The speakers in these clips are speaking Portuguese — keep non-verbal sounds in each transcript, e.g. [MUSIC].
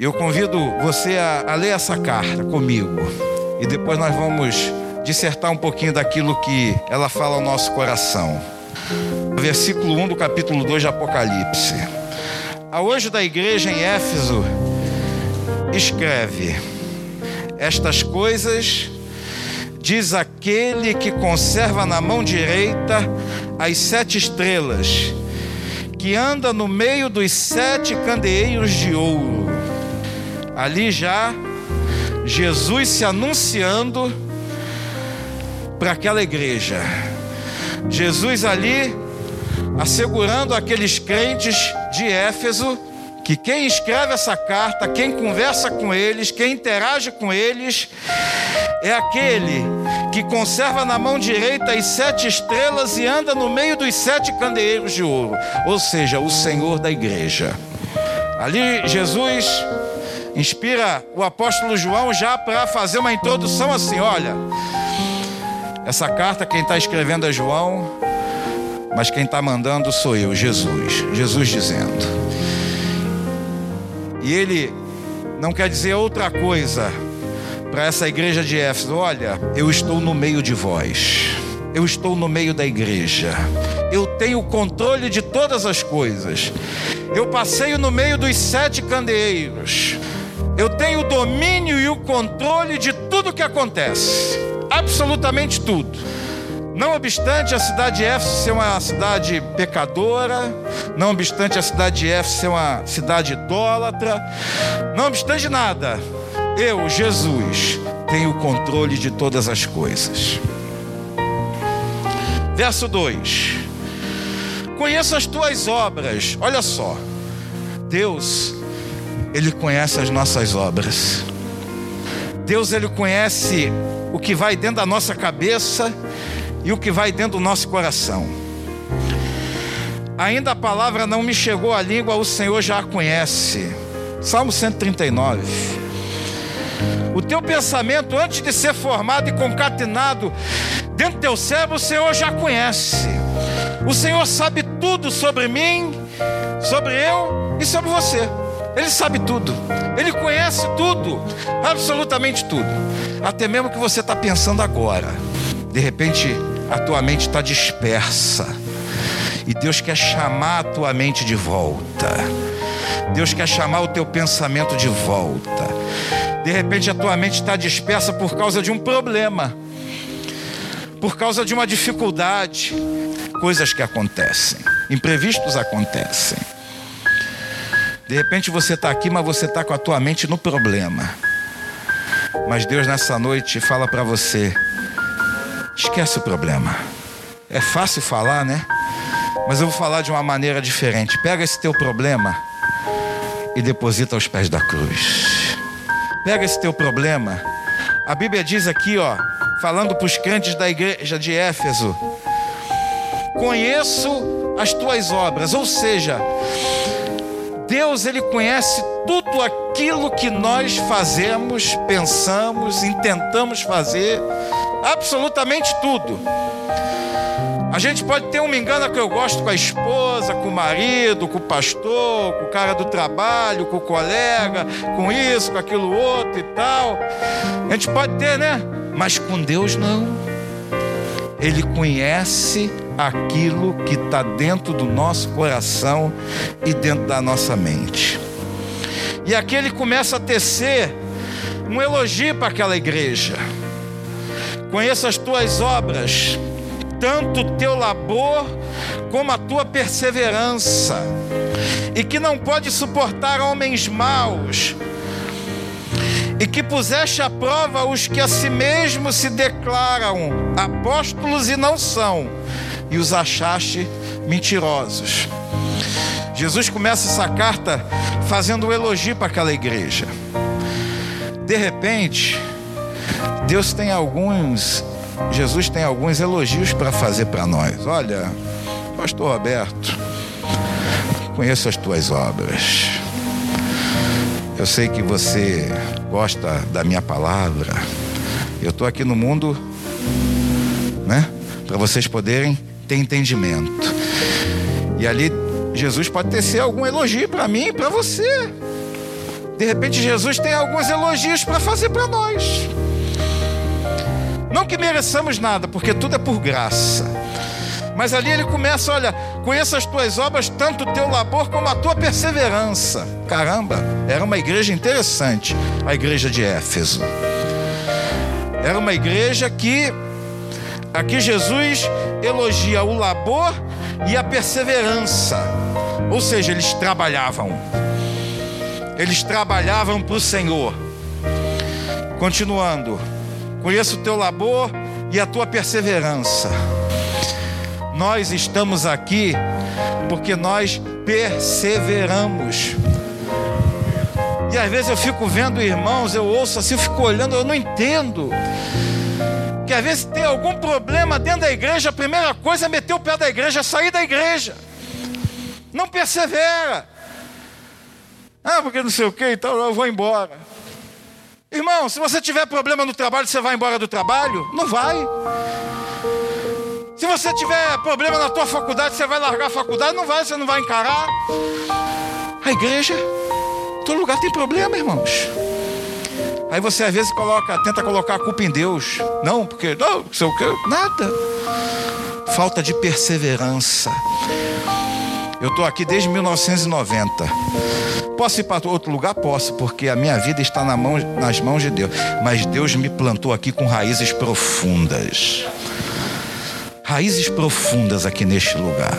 Eu convido você a, a ler essa carta comigo. E depois nós vamos dissertar um pouquinho daquilo que ela fala ao nosso coração. Versículo 1 do capítulo 2 de Apocalipse. A hoje da igreja em Éfeso escreve: Estas coisas diz aquele que conserva na mão direita as sete estrelas, que anda no meio dos sete candeeiros de ouro. Ali já Jesus se anunciando para aquela igreja. Jesus ali assegurando aqueles crentes de Éfeso que quem escreve essa carta, quem conversa com eles, quem interage com eles, é aquele que conserva na mão direita as sete estrelas e anda no meio dos sete candeeiros de ouro, ou seja, o Senhor da igreja. Ali Jesus inspira o apóstolo João já para fazer uma introdução assim: olha, essa carta quem está escrevendo é João, mas quem está mandando sou eu, Jesus. Jesus dizendo. E ele não quer dizer outra coisa para essa igreja de Éfeso: olha, eu estou no meio de vós, eu estou no meio da igreja, eu tenho controle de todas as coisas, eu passeio no meio dos sete candeeiros, eu tenho o domínio e o controle de tudo que acontece, absolutamente tudo. Não obstante a cidade de Éfeso ser uma cidade pecadora, não obstante a cidade de Éfeso ser uma cidade idólatra, não obstante nada, eu, Jesus, tenho o controle de todas as coisas. Verso 2: Conheço as tuas obras, olha só, Deus, Ele conhece as nossas obras, Deus, Ele conhece o que vai dentro da nossa cabeça e o que vai dentro do nosso coração. Ainda a palavra não me chegou à língua, o Senhor já a conhece. Salmo 139. O teu pensamento, antes de ser formado e concatenado dentro do teu cérebro, o Senhor já conhece. O Senhor sabe tudo sobre mim, sobre eu e sobre você. Ele sabe tudo, Ele conhece tudo, absolutamente tudo, até mesmo que você está pensando agora. De repente, a tua mente está dispersa. E Deus quer chamar a tua mente de volta. Deus quer chamar o teu pensamento de volta. De repente a tua mente está dispersa por causa de um problema, por causa de uma dificuldade, coisas que acontecem, imprevistos acontecem. De repente você está aqui, mas você está com a tua mente no problema. Mas Deus nessa noite fala para você: Esquece o problema. É fácil falar, né? Mas eu vou falar de uma maneira diferente. Pega esse teu problema e deposita aos pés da cruz. Pega esse teu problema. A Bíblia diz aqui, ó, falando para os crentes da igreja de Éfeso: Conheço as tuas obras, ou seja, Deus ele conhece tudo aquilo que nós fazemos, pensamos, intentamos fazer absolutamente tudo. A gente pode ter um me engana que eu gosto com a esposa, com o marido, com o pastor, com o cara do trabalho, com o colega, com isso, com aquilo outro e tal. A gente pode ter, né? Mas com Deus não. Ele conhece aquilo que está dentro do nosso coração e dentro da nossa mente. E aqui ele começa a tecer um elogio para aquela igreja. Conheço as tuas obras, tanto o teu labor como a tua perseverança, e que não pode suportar homens maus, e que puseste à prova os que a si mesmos se declaram apóstolos e não são, e os achaste mentirosos. Jesus começa essa carta fazendo um elogio para aquela igreja. De repente, Deus tem alguns, Jesus tem alguns elogios para fazer para nós. Olha, Pastor Roberto, conheço as tuas obras. Eu sei que você gosta da minha palavra. Eu estou aqui no mundo, né? Para vocês poderem ter entendimento. E ali Jesus pode tecer algum elogio para mim e para você. De repente, Jesus tem alguns elogios para fazer para nós. Não que mereçamos nada, porque tudo é por graça. Mas ali ele começa, olha, conheça as tuas obras, tanto o teu labor como a tua perseverança. Caramba, era uma igreja interessante, a igreja de Éfeso. Era uma igreja que aqui Jesus elogia o labor e a perseverança. Ou seja, eles trabalhavam. Eles trabalhavam para o Senhor. Continuando. Conheço o teu labor e a tua perseverança. Nós estamos aqui porque nós perseveramos. E às vezes eu fico vendo irmãos, eu ouço assim, eu fico olhando, eu não entendo. Que às vezes tem algum problema dentro da igreja, a primeira coisa é meter o pé da igreja, sair da igreja. Não persevera. Ah, porque não sei o que, então eu vou embora. Irmão, se você tiver problema no trabalho, você vai embora do trabalho? Não vai. Se você tiver problema na tua faculdade, você vai largar a faculdade? Não vai, você não vai encarar. A igreja, todo lugar tem problema, irmãos. Aí você às vezes coloca, tenta colocar a culpa em Deus. Não, porque não, sei o que, nada. Falta de perseverança. Eu estou aqui desde 1990. Posso ir para outro lugar? Posso, porque a minha vida está na mão, nas mãos de Deus. Mas Deus me plantou aqui com raízes profundas. Raízes profundas aqui neste lugar.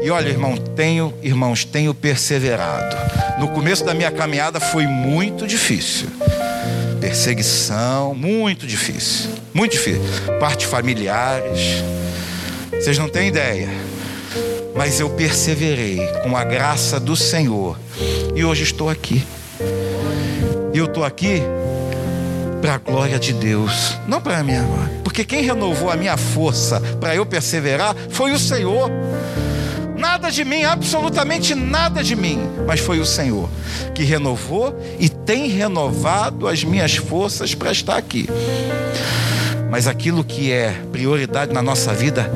E olha, irmão, tenho, irmãos, tenho perseverado. No começo da minha caminhada foi muito difícil. Perseguição, muito difícil. Muito difícil. Partes familiares. Vocês não têm ideia mas eu perseverei com a graça do Senhor e hoje estou aqui. E eu estou aqui para a glória de Deus, não para a minha glória, porque quem renovou a minha força para eu perseverar foi o Senhor. Nada de mim, absolutamente nada de mim, mas foi o Senhor que renovou e tem renovado as minhas forças para estar aqui. Mas aquilo que é prioridade na nossa vida,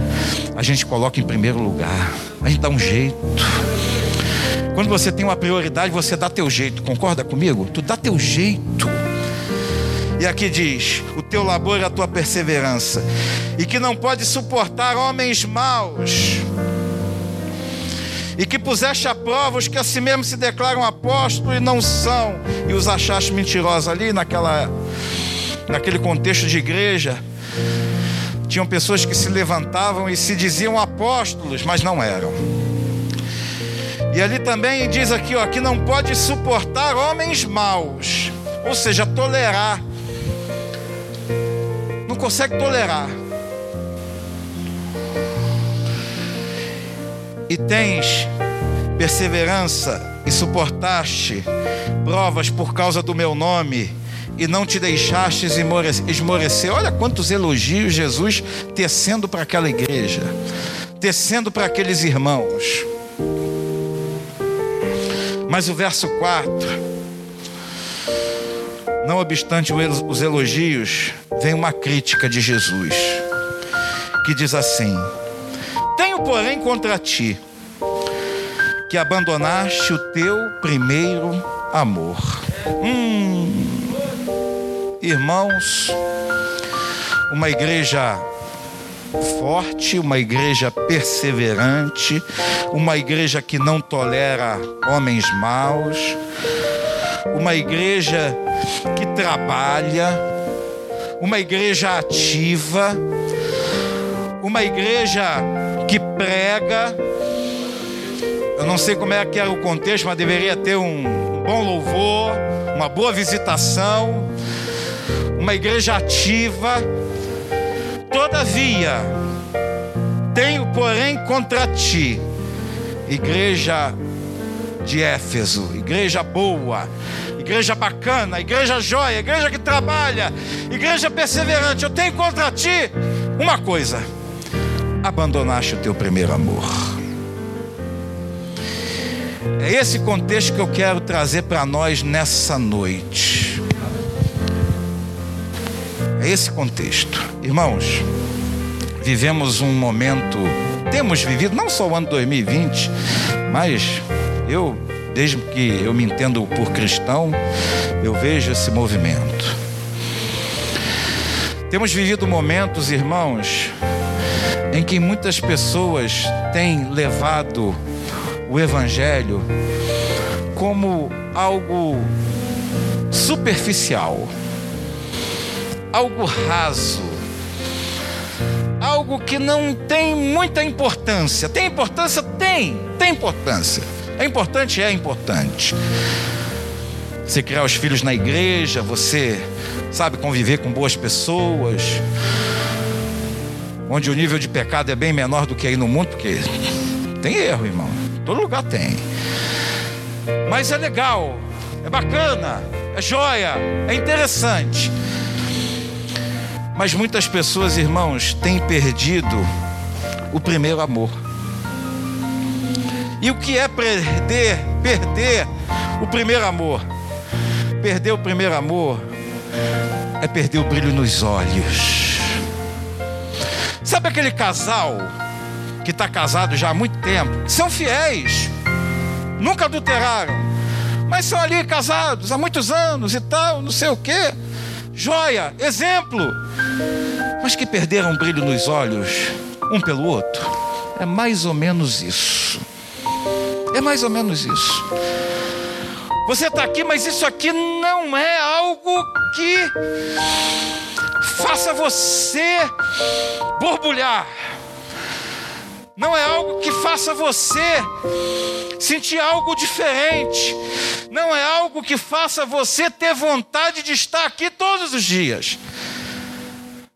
a gente coloca em primeiro lugar. A gente dá um jeito. Quando você tem uma prioridade, você dá teu jeito. Concorda comigo? Tu dá teu jeito. E aqui diz: o teu labor e a tua perseverança, e que não pode suportar homens maus, e que puseste a prova os que a si mesmo se declaram apóstolos e não são, e os achaste mentirosos ali naquela, naquele contexto de igreja. Tinham pessoas que se levantavam e se diziam apóstolos, mas não eram. E ali também diz aqui, ó, que não pode suportar homens maus, ou seja, tolerar. Consegue tolerar. E tens perseverança e suportaste provas por causa do meu nome e não te deixaste esmorecer. Olha quantos elogios Jesus tecendo para aquela igreja, tecendo para aqueles irmãos. Mas o verso 4, não obstante os elogios, vem uma crítica de Jesus, que diz assim: Tenho, porém, contra ti, que abandonaste o teu primeiro amor. Hum, irmãos, uma igreja forte, uma igreja perseverante, uma igreja que não tolera homens maus, uma igreja que trabalha, uma igreja ativa, uma igreja que prega. Eu não sei como é que era o contexto, mas deveria ter um bom louvor, uma boa visitação uma igreja ativa. Todavia, tenho, porém, contra ti, igreja de Éfeso, igreja boa, igreja bacana, igreja joia, igreja que trabalha, igreja perseverante. Eu tenho contra ti uma coisa: abandonaste o teu primeiro amor. É esse contexto que eu quero trazer para nós nessa noite. É esse contexto. Irmãos, vivemos um momento, temos vivido não só o ano 2020, mas eu desde que eu me entendo por cristão, eu vejo esse movimento. Temos vivido momentos, irmãos, em que muitas pessoas têm levado o Evangelho como algo superficial, algo raso, algo que não tem muita importância. Tem importância? Tem, tem importância. É importante? É importante. Você criar os filhos na igreja, você sabe conviver com boas pessoas, onde o nível de pecado é bem menor do que aí no mundo, porque tem erro, irmão. Todo lugar tem. Mas é legal, é bacana, é joia, é interessante. Mas muitas pessoas, irmãos, têm perdido o primeiro amor. E o que é perder? Perder o primeiro amor. Perder o primeiro amor é perder o brilho nos olhos. Sabe aquele casal que está casado já há muito tempo? São fiéis, nunca adulteraram, mas são ali casados há muitos anos e tal, não sei o que. Joia, exemplo, mas que perderam o brilho nos olhos um pelo outro. É mais ou menos isso. É mais ou menos isso. Você está aqui, mas isso aqui não é algo que faça você borbulhar. Não é algo que faça você sentir algo diferente. Não é algo que faça você ter vontade de estar aqui todos os dias.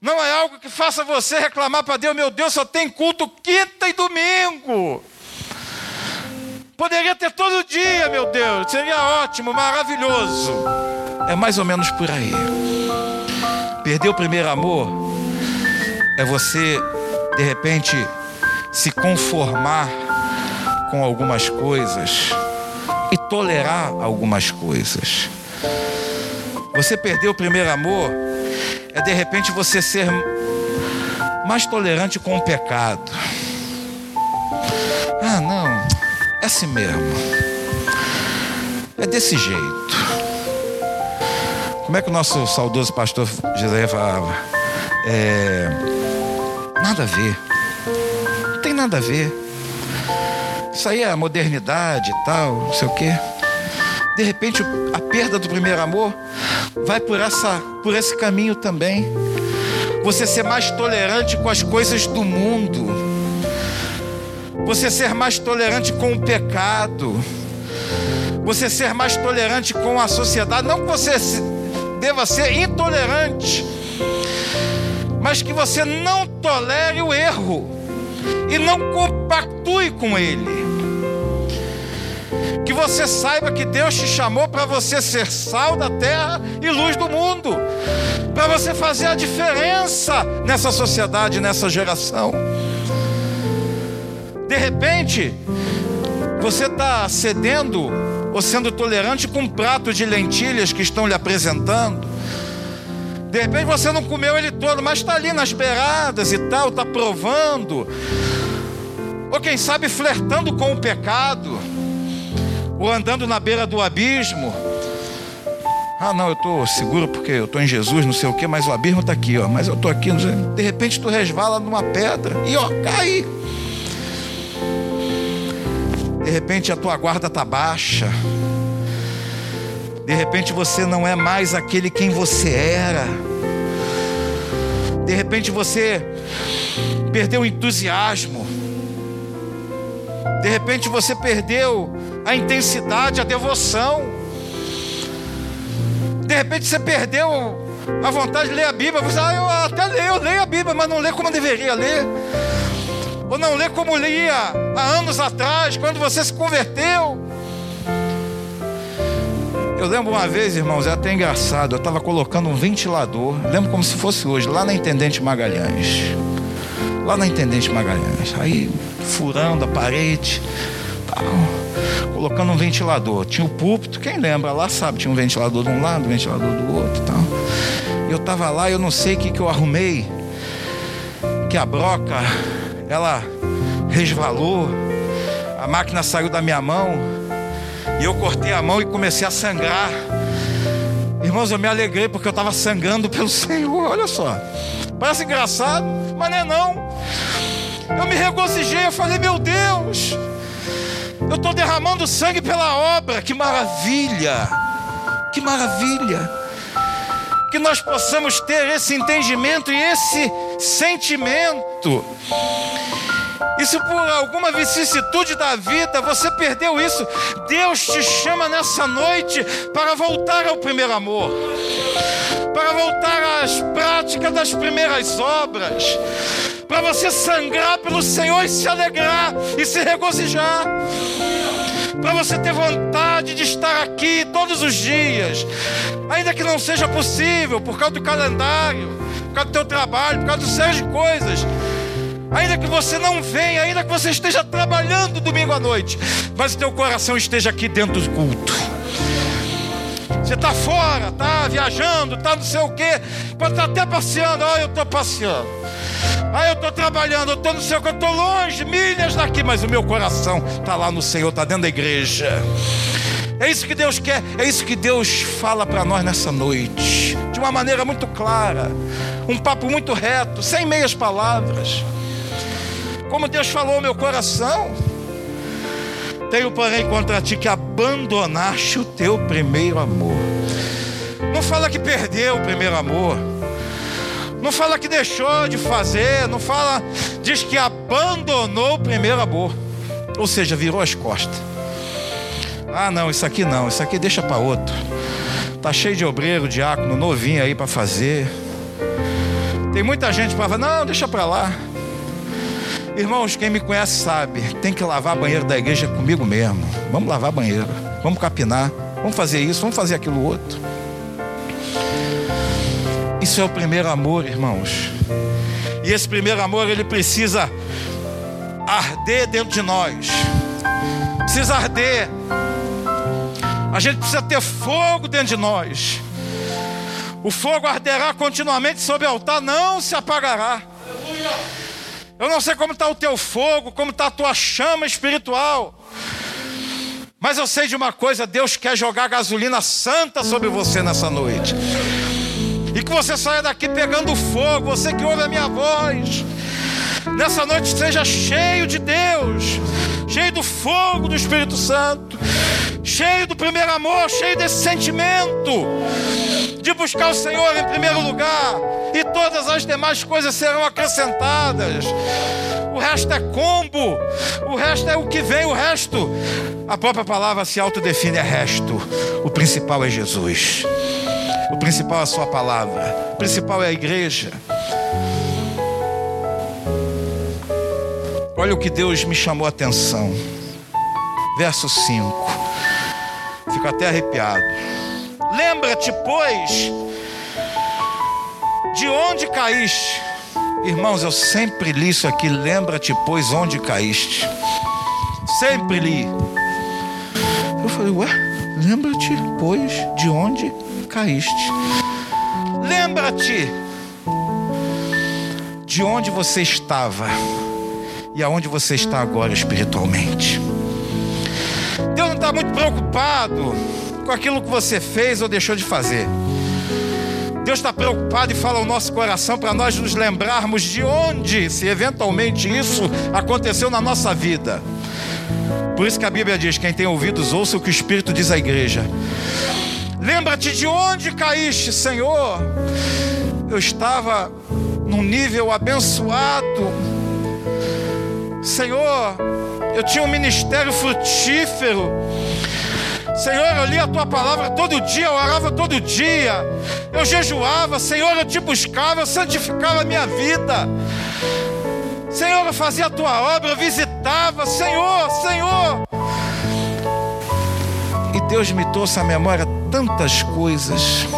Não é algo que faça você reclamar para Deus, meu Deus, só tem culto quinta e domingo. Poderia ter todo dia, meu Deus, seria ótimo, maravilhoso. É mais ou menos por aí. Perder o primeiro amor é você, de repente, se conformar com algumas coisas e tolerar algumas coisas. Você perder o primeiro amor é de repente você ser mais tolerante com o pecado. É assim mesmo. É desse jeito. Como é que o nosso saudoso pastor José falava? É, nada a ver. Não tem nada a ver. Isso aí é a modernidade e tal, não sei o quê. De repente, a perda do primeiro amor vai por, essa, por esse caminho também. Você ser mais tolerante com as coisas do mundo você ser mais tolerante com o pecado, você ser mais tolerante com a sociedade. Não que você deva ser intolerante, mas que você não tolere o erro e não compactue com ele. Que você saiba que Deus te chamou para você ser sal da terra e luz do mundo, para você fazer a diferença nessa sociedade, nessa geração. De repente, você está cedendo ou sendo tolerante com um prato de lentilhas que estão lhe apresentando. De repente você não comeu ele todo, mas está ali nas beiradas e tal, está provando. Ou quem sabe flertando com o pecado, ou andando na beira do abismo. Ah, não, eu estou seguro porque eu estou em Jesus, não sei o que, mas o abismo está aqui, ó. Mas eu estou aqui, de repente tu resvala numa pedra e ó, cai. Repente a tua guarda está baixa. De repente você não é mais aquele quem você era. De repente você perdeu o entusiasmo. De repente você perdeu a intensidade, a devoção. De repente você perdeu a vontade de ler a Bíblia. Você, ah, eu até leio, eu leio a Bíblia, mas não leio como eu deveria ler ou não lê como lia há anos atrás, quando você se converteu. Eu lembro uma vez, irmãos, é até engraçado. Eu estava colocando um ventilador, lembro como se fosse hoje, lá na Intendente Magalhães. Lá na Intendente Magalhães. Aí, furando a parede, tal, colocando um ventilador. Tinha o púlpito, quem lembra lá sabe, tinha um ventilador de um lado, um ventilador do outro tal. Eu estava lá, eu não sei o que, que eu arrumei, que a broca ela resvalou, a máquina saiu da minha mão E eu cortei a mão e comecei a sangrar. Irmãos, eu me alegrei porque eu estava sangrando pelo [LAUGHS] Senhor. Olha só. Parece engraçado, mas não é não. Eu me regozijei, eu falei, meu Deus, eu estou derramando sangue pela obra, que maravilha, que maravilha. Que nós possamos ter esse entendimento e esse sentimento. E se por alguma vicissitude da vida você perdeu isso, Deus te chama nessa noite para voltar ao primeiro amor, para voltar às práticas das primeiras obras, para você sangrar pelo Senhor e se alegrar e se regozijar. Para você ter vontade de estar aqui todos os dias, ainda que não seja possível por causa do calendário, por causa do teu trabalho, por causa do série de coisas. Ainda que você não venha, ainda que você esteja trabalhando domingo à noite, mas o teu coração esteja aqui dentro do culto. Você está fora, está viajando, está não sei o quê, pode estar até passeando. Ah, eu estou passeando. Ah, eu estou trabalhando, eu estou no céu, eu estou longe, milhas daqui, mas o meu coração está lá no Senhor, está dentro da igreja. É isso que Deus quer, é isso que Deus fala para nós nessa noite, de uma maneira muito clara, um papo muito reto, sem meias palavras. Como Deus falou ao meu coração, tenho porém contra ti que abandonaste o teu primeiro amor. Não fala que perdeu o primeiro amor. Não fala que deixou de fazer, não fala, diz que abandonou o primeiro amor. Ou seja, virou as costas. Ah, não, isso aqui não, isso aqui deixa para outro. Tá cheio de obreiro, diácono, novinho aí para fazer. Tem muita gente para falar, não, deixa para lá. Irmãos, quem me conhece sabe, tem que lavar banheiro da igreja comigo mesmo. Vamos lavar banheiro, vamos capinar, vamos fazer isso, vamos fazer aquilo outro. Isso é o primeiro amor, irmãos. E esse primeiro amor, ele precisa arder dentro de nós. Precisa arder. A gente precisa ter fogo dentro de nós. O fogo arderá continuamente sobre o altar, não se apagará. Eu não sei como está o teu fogo, como está a tua chama espiritual. Mas eu sei de uma coisa: Deus quer jogar gasolina santa sobre você nessa noite. Que você saia daqui pegando fogo, você que ouve a minha voz. Nessa noite seja cheio de Deus, cheio do fogo do Espírito Santo, cheio do primeiro amor, cheio desse sentimento de buscar o Senhor em primeiro lugar, e todas as demais coisas serão acrescentadas. O resto é combo, o resto é o que vem, o resto. A própria palavra se autodefine, é resto. O principal é Jesus. O principal é a sua palavra. O principal é a igreja. Olha o que Deus me chamou a atenção. Verso 5. Fico até arrepiado. Lembra-te, pois, de onde caíste. Irmãos, eu sempre li isso aqui. Lembra-te, pois, onde caíste. Sempre li. Eu falei, ué, lembra-te, pois, de onde caíste. Lembra-te de onde você estava e aonde você está agora espiritualmente. Deus não está muito preocupado com aquilo que você fez ou deixou de fazer. Deus está preocupado e fala ao nosso coração para nós nos lembrarmos de onde, se eventualmente isso aconteceu na nossa vida. Por isso que a Bíblia diz: quem tem ouvidos, ouça o que o Espírito diz à igreja. Lembra-te de onde caíste, Senhor. Eu estava num nível abençoado. Senhor, eu tinha um ministério frutífero. Senhor, eu li a tua palavra todo dia, eu orava todo dia, eu jejuava, Senhor, eu te buscava, eu santificava a minha vida. Senhor, eu fazia a tua obra, eu visitava, Senhor, Senhor. E Deus me trouxe à memória tantas coisas,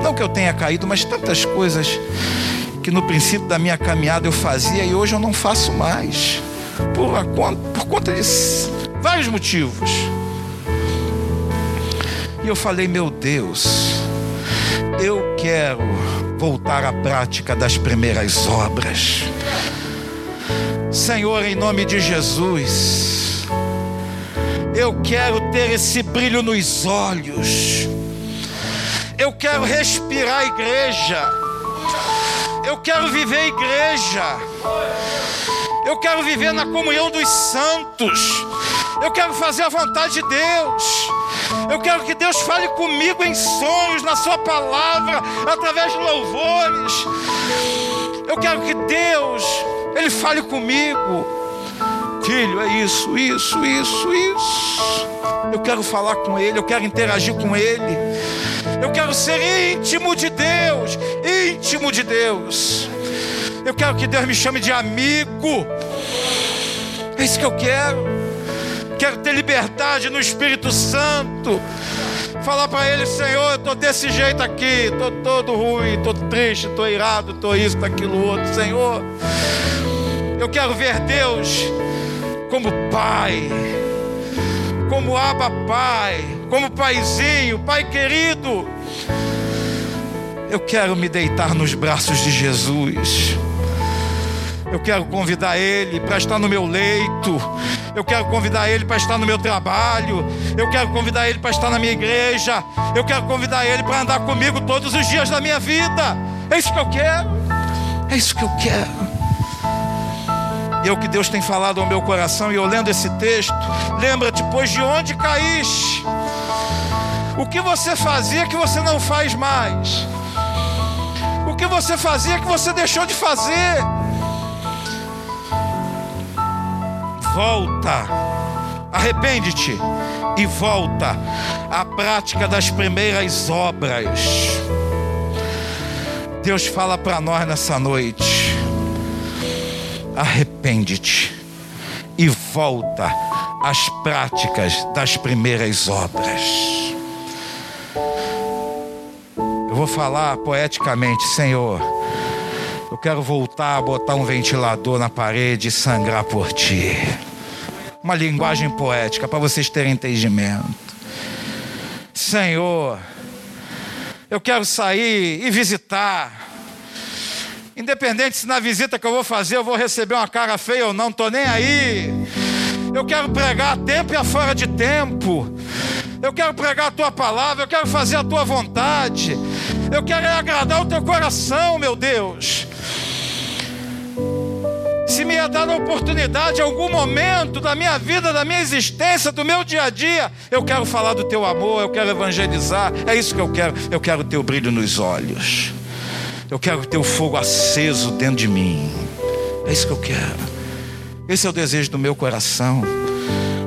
não que eu tenha caído, mas tantas coisas que no princípio da minha caminhada eu fazia e hoje eu não faço mais, por, por conta de vários motivos. E eu falei, meu Deus, eu quero voltar à prática das primeiras obras. Senhor, em nome de Jesus, Eu quero ter esse brilho nos olhos. Eu quero respirar a igreja. Eu quero viver a igreja. Eu quero viver na comunhão dos santos. Eu quero fazer a vontade de Deus. Eu quero que Deus fale comigo em sonhos, na Sua palavra, através de louvores. Eu quero que Deus, Ele fale comigo. Filho, é isso, isso, isso, isso. Eu quero falar com Ele, eu quero interagir com Ele. Eu quero ser íntimo de Deus, íntimo de Deus. Eu quero que Deus me chame de amigo. É isso que eu quero quero ter liberdade no Espírito Santo. Falar para Ele, Senhor, eu estou desse jeito aqui, estou todo ruim, estou triste, estou irado, estou isso, aquilo outro. Senhor, eu quero ver Deus como Pai, como Aba Pai, como Paizinho, Pai querido. Eu quero me deitar nos braços de Jesus. Eu quero convidar Ele para estar no meu leito. Eu quero convidar Ele para estar no meu trabalho. Eu quero convidar Ele para estar na minha igreja. Eu quero convidar Ele para andar comigo todos os dias da minha vida. É isso que eu quero. É isso que eu quero. E é o que Deus tem falado ao meu coração. E eu lendo esse texto, lembra-te, pois de onde caíste? O que você fazia que você não faz mais? O que você fazia que você deixou de fazer? volta, arrepende-te e volta à prática das primeiras obras. Deus fala para nós nessa noite: arrepende-te e volta às práticas das primeiras obras. Eu vou falar poeticamente, Senhor. Eu quero voltar a botar um ventilador na parede e sangrar por ti uma linguagem poética para vocês terem entendimento. Senhor, eu quero sair e visitar. Independente se na visita que eu vou fazer eu vou receber uma cara feia ou não, estou nem aí. Eu quero pregar a tempo e a fora de tempo. Eu quero pregar a tua palavra, eu quero fazer a tua vontade. Eu quero agradar o teu coração, meu Deus se me é dada a oportunidade, em algum momento da minha vida, da minha existência, do meu dia a dia, eu quero falar do teu amor, eu quero evangelizar, é isso que eu quero. Eu quero o brilho nos olhos, eu quero ter o fogo aceso dentro de mim, é isso que eu quero. Esse é o desejo do meu coração.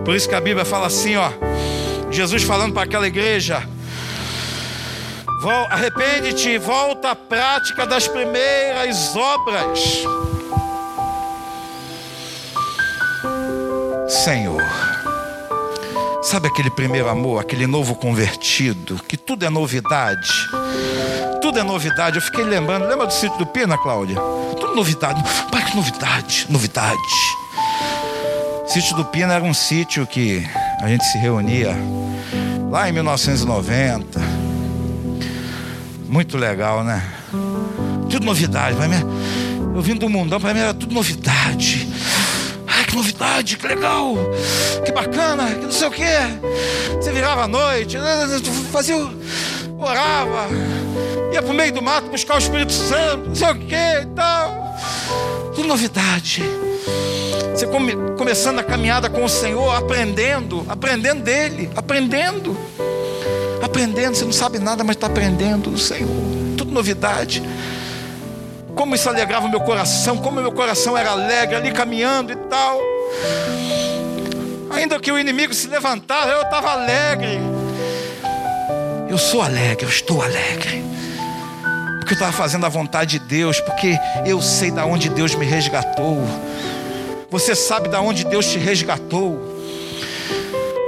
Por isso que a Bíblia fala assim, ó, Jesus falando para aquela igreja, arrepende-te volta à prática das primeiras obras. Senhor. Sabe aquele primeiro amor, aquele novo convertido, que tudo é novidade? Tudo é novidade. Eu fiquei lembrando, lembra do sítio do Pina, Cláudia? Tudo novidade. Que novidade, novidade. Sítio do Pina era um sítio que a gente se reunia lá em 1990. Muito legal, né? Tudo novidade. Eu vim do mundão, para mim era tudo novidade que novidade, que legal, que bacana, que não sei o que. Você virava à noite, né, fazia, orava, ia para o meio do mato buscar o Espírito Santo, não sei o que e tal. Que novidade. Você come, começando a caminhada com o Senhor, aprendendo, aprendendo dele, aprendendo, aprendendo. Você não sabe nada, mas está aprendendo do Senhor. Tudo novidade como isso alegrava o meu coração, como meu coração era alegre ali caminhando e tal. Ainda que o inimigo se levantasse, eu estava alegre. Eu sou alegre, eu estou alegre. Porque eu estava fazendo a vontade de Deus, porque eu sei da onde Deus me resgatou. Você sabe da onde Deus te resgatou.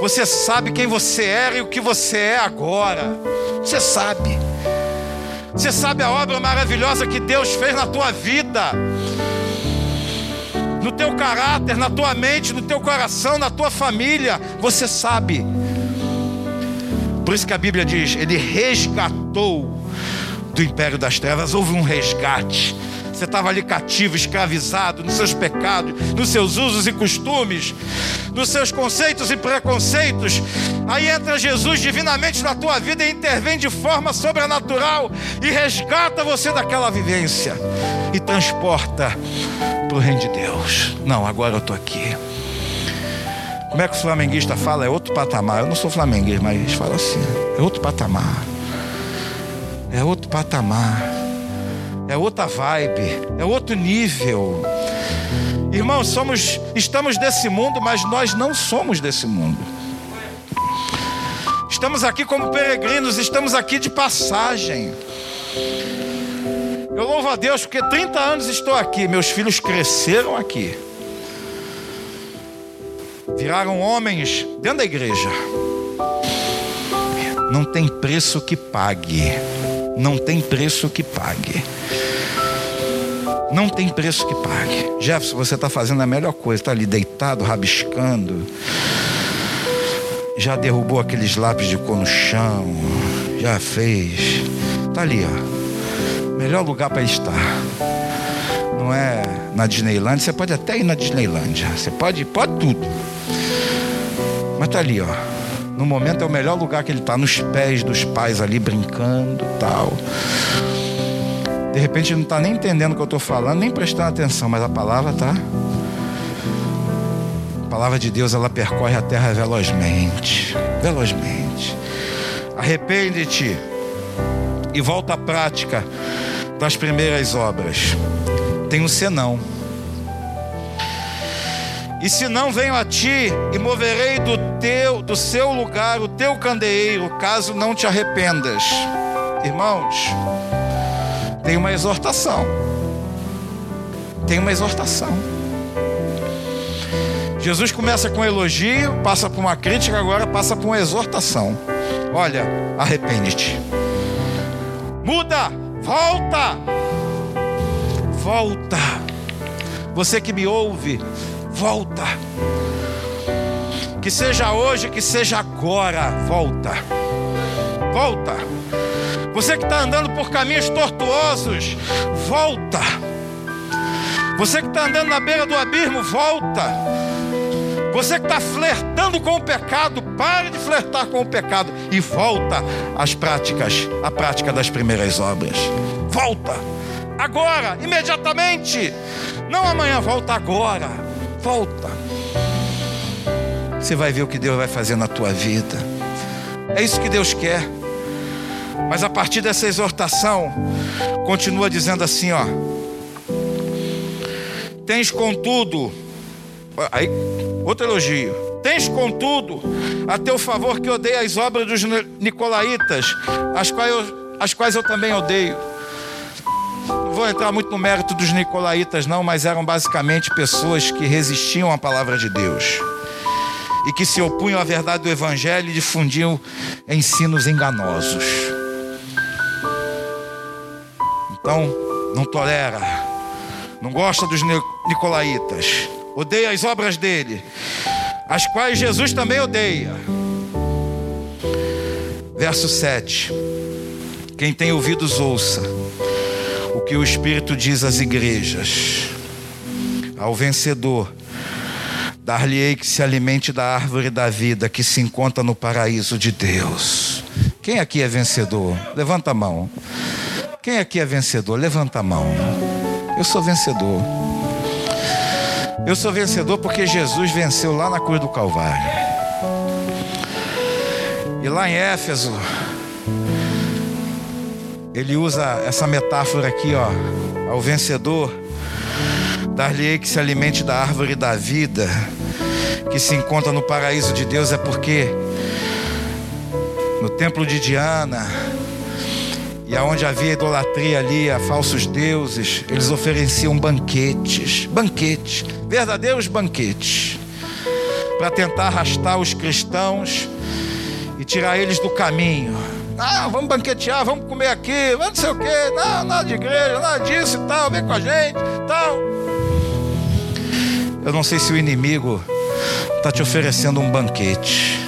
Você sabe quem você era e o que você é agora. Você sabe. Você sabe a obra maravilhosa que Deus fez na tua vida, no teu caráter, na tua mente, no teu coração, na tua família. Você sabe. Por isso que a Bíblia diz: Ele resgatou do império das trevas. Houve um resgate. Você estava ali cativo, escravizado nos seus pecados, nos seus usos e costumes, nos seus conceitos e preconceitos. Aí entra Jesus divinamente na tua vida e intervém de forma sobrenatural e resgata você daquela vivência e transporta para o reino de Deus. Não, agora eu estou aqui. Como é que o flamenguista fala? É outro patamar. Eu não sou flamenguista, mas fala assim: é outro patamar. É outro patamar é outra vibe, é outro nível. Irmãos, somos, estamos desse mundo, mas nós não somos desse mundo. Estamos aqui como peregrinos, estamos aqui de passagem. Eu louvo a Deus porque 30 anos estou aqui, meus filhos cresceram aqui. Viraram homens dentro da igreja. Não tem preço que pague. Não tem preço que pague. Não tem preço que pague. Jefferson, você está fazendo a melhor coisa, está ali deitado, rabiscando. Já derrubou aqueles lápis de cor no chão. Já fez. Está ali, ó. Melhor lugar para estar. Não é na Disneyland. Você pode até ir na Disneyland. Você pode, pode tudo. Mas está ali, ó. No momento é o melhor lugar que ele está, nos pés dos pais ali brincando, tal. De repente não está nem entendendo o que eu estou falando, nem prestando atenção, mas a palavra está. A palavra de Deus ela percorre a terra velozmente, velozmente. Arrepende-te e volta à prática das primeiras obras. Tem um senão. E se não venho a ti e moverei do teu, do seu lugar o teu candeeiro, caso não te arrependas. Irmãos, tem uma exortação. Tem uma exortação. Jesus começa com um elogio, passa por uma crítica, agora passa por uma exortação. Olha, arrepende-te. Muda, volta. Volta. Você que me ouve, volta. Que seja hoje, que seja agora, volta. Volta. Você que está andando por caminhos tortuosos, volta. Você que está andando na beira do abismo, volta. Você que está flertando com o pecado, pare de flertar com o pecado e volta às práticas, à prática das primeiras obras. Volta. Agora, imediatamente. Não amanhã, volta agora. Volta. Você vai ver o que Deus vai fazer na tua vida. É isso que Deus quer. Mas a partir dessa exortação, continua dizendo assim, ó. Tens contudo, aí outro elogio. Tens contudo a teu favor que odeia as obras dos nicolaítas, as quais eu, as quais eu também odeio. Vou entrar muito no mérito dos nicolaítas, não, mas eram basicamente pessoas que resistiam à palavra de Deus e que se opunham à verdade do Evangelho e difundiam ensinos enganosos. Então, não tolera, não gosta dos nicolaítas, odeia as obras dele, as quais Jesus também odeia. Verso 7. Quem tem ouvidos, ouça que o Espírito diz às igrejas. Ao vencedor, dar-lhe-ei que se alimente da árvore da vida que se encontra no paraíso de Deus. Quem aqui é vencedor? Levanta a mão. Quem aqui é vencedor? Levanta a mão. Eu sou vencedor. Eu sou vencedor porque Jesus venceu lá na cruz do Calvário. E lá em Éfeso, ele usa essa metáfora aqui, ó, ao vencedor, dar-lhe que se alimente da árvore da vida, que se encontra no paraíso de Deus, é porque no templo de Diana, e aonde havia idolatria ali a falsos deuses, eles ofereciam banquetes, banquetes, verdadeiros banquetes, para tentar arrastar os cristãos e tirar eles do caminho. Ah, vamos banquetear, vamos comer aqui, vamos não sei o quê, não, nada de igreja, nada disso e tal, vem com a gente, tal. Eu não sei se o inimigo está te oferecendo um banquete,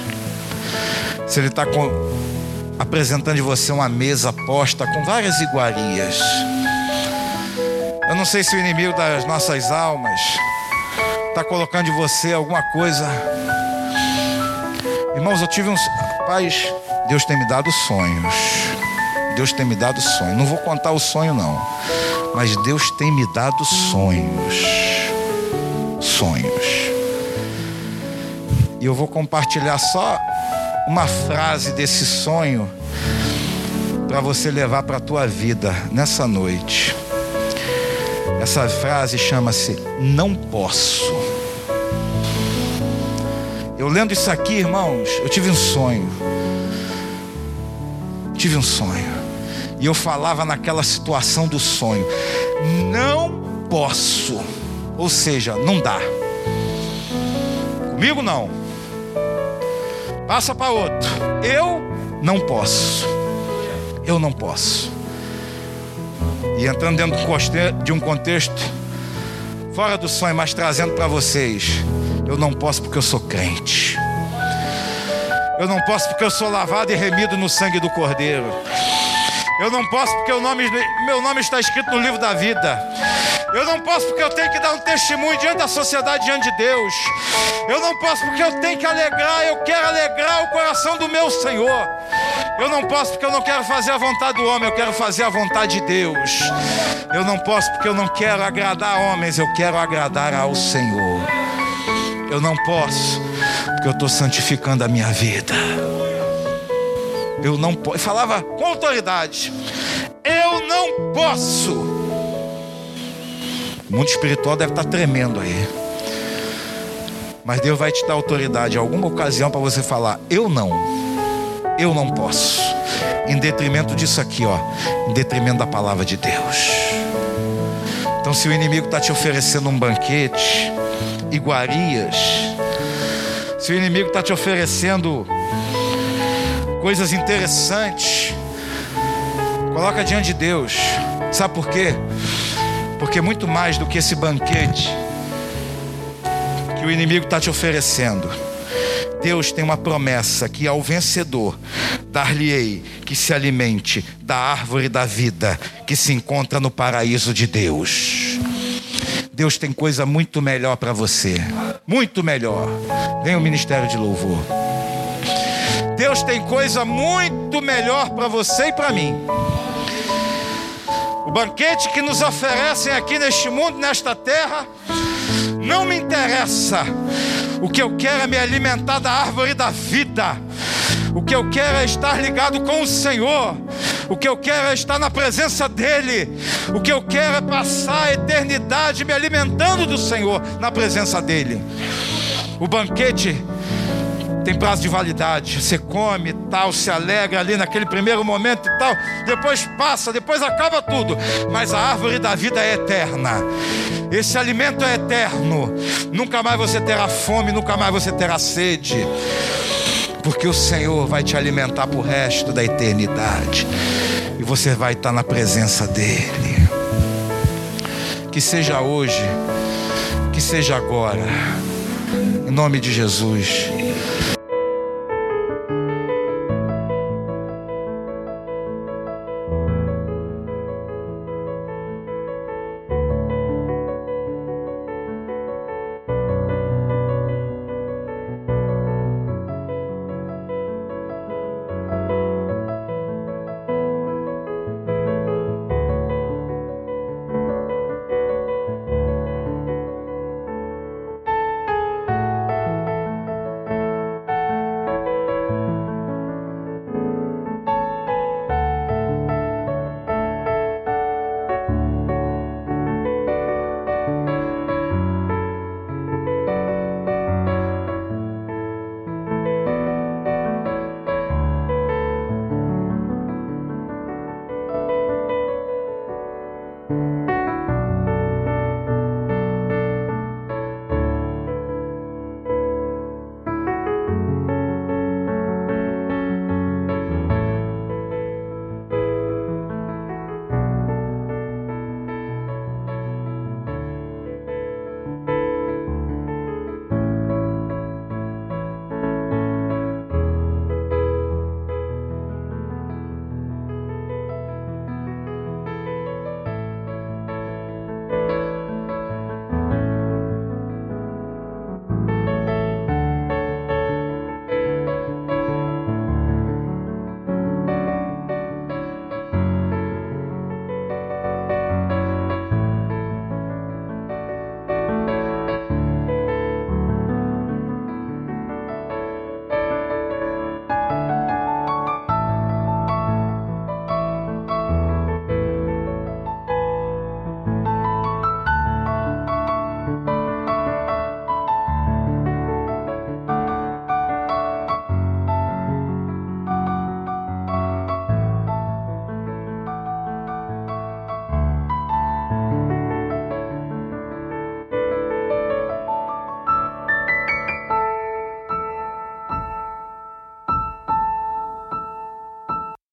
se ele está apresentando de você uma mesa posta com várias iguarias. Eu não sei se o inimigo das nossas almas está colocando de você alguma coisa. Irmãos, eu tive uns. Paz, Deus tem me dado sonhos. Deus tem me dado sonhos. Não vou contar o sonho, não. Mas Deus tem me dado sonhos. Sonhos. E eu vou compartilhar só uma frase desse sonho para você levar para a tua vida nessa noite. Essa frase chama-se Não Posso. Eu lendo isso aqui, irmãos, eu tive um sonho. Tive um sonho. E eu falava naquela situação do sonho: Não posso. Ou seja, não dá. Comigo não. Passa para outro. Eu não posso. Eu não posso. E entrando dentro de um contexto fora do sonho, mas trazendo para vocês. Eu não posso porque eu sou crente. Eu não posso porque eu sou lavado e remido no sangue do Cordeiro. Eu não posso porque nome, meu nome está escrito no livro da vida. Eu não posso porque eu tenho que dar um testemunho diante da sociedade, diante de Deus. Eu não posso porque eu tenho que alegrar, eu quero alegrar o coração do meu Senhor. Eu não posso porque eu não quero fazer a vontade do homem, eu quero fazer a vontade de Deus. Eu não posso porque eu não quero agradar homens, eu quero agradar ao Senhor. Eu não posso eu estou santificando a minha vida. Eu não posso. Falava com autoridade. Eu não posso o mundo espiritual deve estar tremendo aí. Mas Deus vai te dar autoridade em alguma ocasião para você falar: Eu não, eu não posso. Em detrimento disso aqui, ó, em detrimento da palavra de Deus. Então, se o inimigo está te oferecendo um banquete, iguarias, se o inimigo está te oferecendo coisas interessantes, coloca diante de Deus. Sabe por quê? Porque muito mais do que esse banquete que o inimigo está te oferecendo, Deus tem uma promessa que ao vencedor dar-lhe-ei que se alimente da árvore da vida que se encontra no paraíso de Deus. Deus tem coisa muito melhor para você, muito melhor. Vem o ministério de louvor. Deus tem coisa muito melhor para você e para mim banquete que nos oferecem aqui neste mundo, nesta terra, não me interessa. O que eu quero é me alimentar da árvore da vida. O que eu quero é estar ligado com o Senhor. O que eu quero é estar na presença dEle. O que eu quero é passar a eternidade me alimentando do Senhor, na presença dEle. O banquete tem prazo de validade. Você come tal, se alegra ali naquele primeiro momento e tal, depois passa, depois acaba tudo. Mas a árvore da vida é eterna. Esse alimento é eterno. Nunca mais você terá fome, nunca mais você terá sede. Porque o Senhor vai te alimentar para o resto da eternidade. E você vai estar na presença dEle. Que seja hoje, que seja agora. Em nome de Jesus.